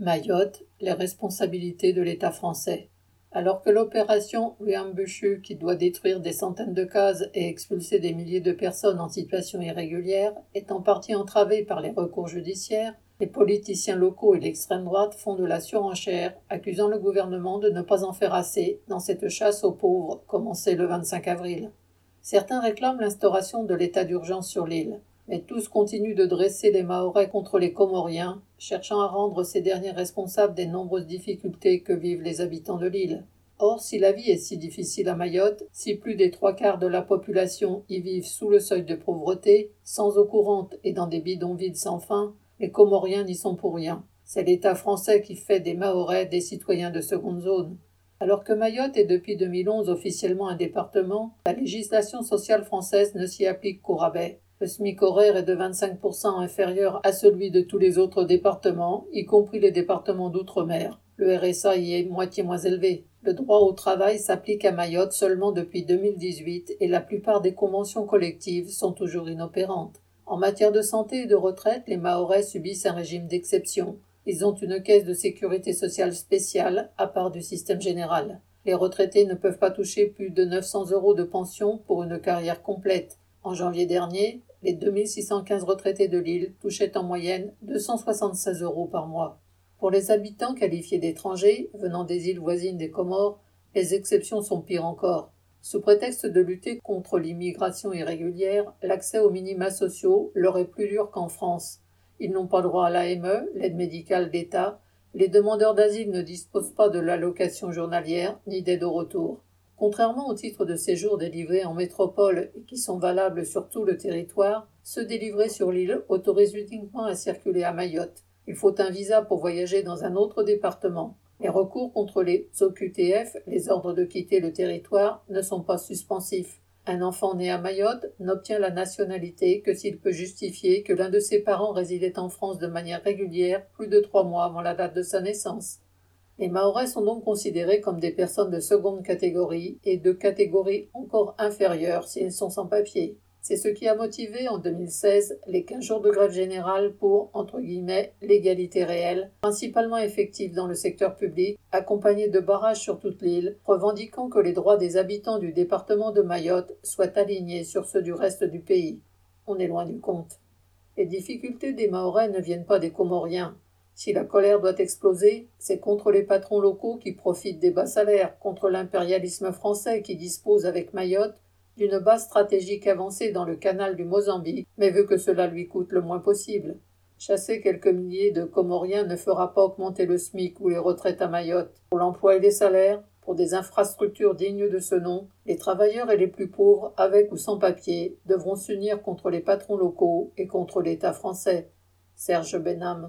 Mayotte, les responsabilités de l'État français. Alors que l'opération Wiambushu, qui doit détruire des centaines de cases et expulser des milliers de personnes en situation irrégulière, est en partie entravée par les recours judiciaires, les politiciens locaux et l'extrême droite font de la surenchère, accusant le gouvernement de ne pas en faire assez dans cette chasse aux pauvres commencée le 25 avril. Certains réclament l'instauration de l'état d'urgence sur l'île, mais tous continuent de dresser les Mahorais contre les Comoriens, cherchant à rendre ces derniers responsables des nombreuses difficultés que vivent les habitants de l'île. Or, si la vie est si difficile à Mayotte, si plus des trois quarts de la population y vivent sous le seuil de pauvreté, sans eau courante et dans des bidonvilles sans fin, les Comoriens n'y sont pour rien. C'est l'État français qui fait des Mahorais des citoyens de seconde zone. Alors que Mayotte est depuis 2011 officiellement un département, la législation sociale française ne s'y applique qu'au rabais. Le SMIC horaire est de 25% inférieur à celui de tous les autres départements, y compris les départements d'outre-mer. Le RSA y est moitié moins élevé. Le droit au travail s'applique à Mayotte seulement depuis 2018 et la plupart des conventions collectives sont toujours inopérantes. En matière de santé et de retraite, les Mahorais subissent un régime d'exception. Ils ont une caisse de sécurité sociale spéciale à part du système général. Les retraités ne peuvent pas toucher plus de 900 euros de pension pour une carrière complète. En janvier dernier, les 2615 retraités de l'île touchaient en moyenne 276 euros par mois. Pour les habitants qualifiés d'étrangers venant des îles voisines des Comores, les exceptions sont pires encore. Sous prétexte de lutter contre l'immigration irrégulière, l'accès aux minima sociaux leur est plus dur qu'en France. Ils n'ont pas droit à l'AME, l'aide médicale d'État. Les demandeurs d'asile ne disposent pas de l'allocation journalière ni d'aide au retour. Contrairement aux titres de séjour délivrés en métropole et qui sont valables sur tout le territoire, ceux délivrés sur l'île autorisent uniquement à circuler à Mayotte. Il faut un visa pour voyager dans un autre département. Les recours contre les OQTF, les ordres de quitter le territoire, ne sont pas suspensifs. Un enfant né à Mayotte n'obtient la nationalité que s'il peut justifier que l'un de ses parents résidait en France de manière régulière plus de trois mois avant la date de sa naissance. Les Mahorais sont donc considérés comme des personnes de seconde catégorie et de catégorie encore inférieure s'ils sont sans papier. C'est ce qui a motivé en 2016 les 15 jours de grève générale pour, entre guillemets, l'égalité réelle, principalement effective dans le secteur public, accompagnée de barrages sur toute l'île, revendiquant que les droits des habitants du département de Mayotte soient alignés sur ceux du reste du pays. On est loin du compte. Les difficultés des Mahorais ne viennent pas des Comoriens. Si la colère doit exploser, c'est contre les patrons locaux qui profitent des bas salaires, contre l'impérialisme français qui dispose avec Mayotte d'une base stratégique avancée dans le canal du Mozambique, mais veut que cela lui coûte le moins possible. Chasser quelques milliers de Comoriens ne fera pas augmenter le SMIC ou les retraites à Mayotte. Pour l'emploi et les salaires, pour des infrastructures dignes de ce nom, les travailleurs et les plus pauvres, avec ou sans papier, devront s'unir contre les patrons locaux et contre l'État français. Serge Benham.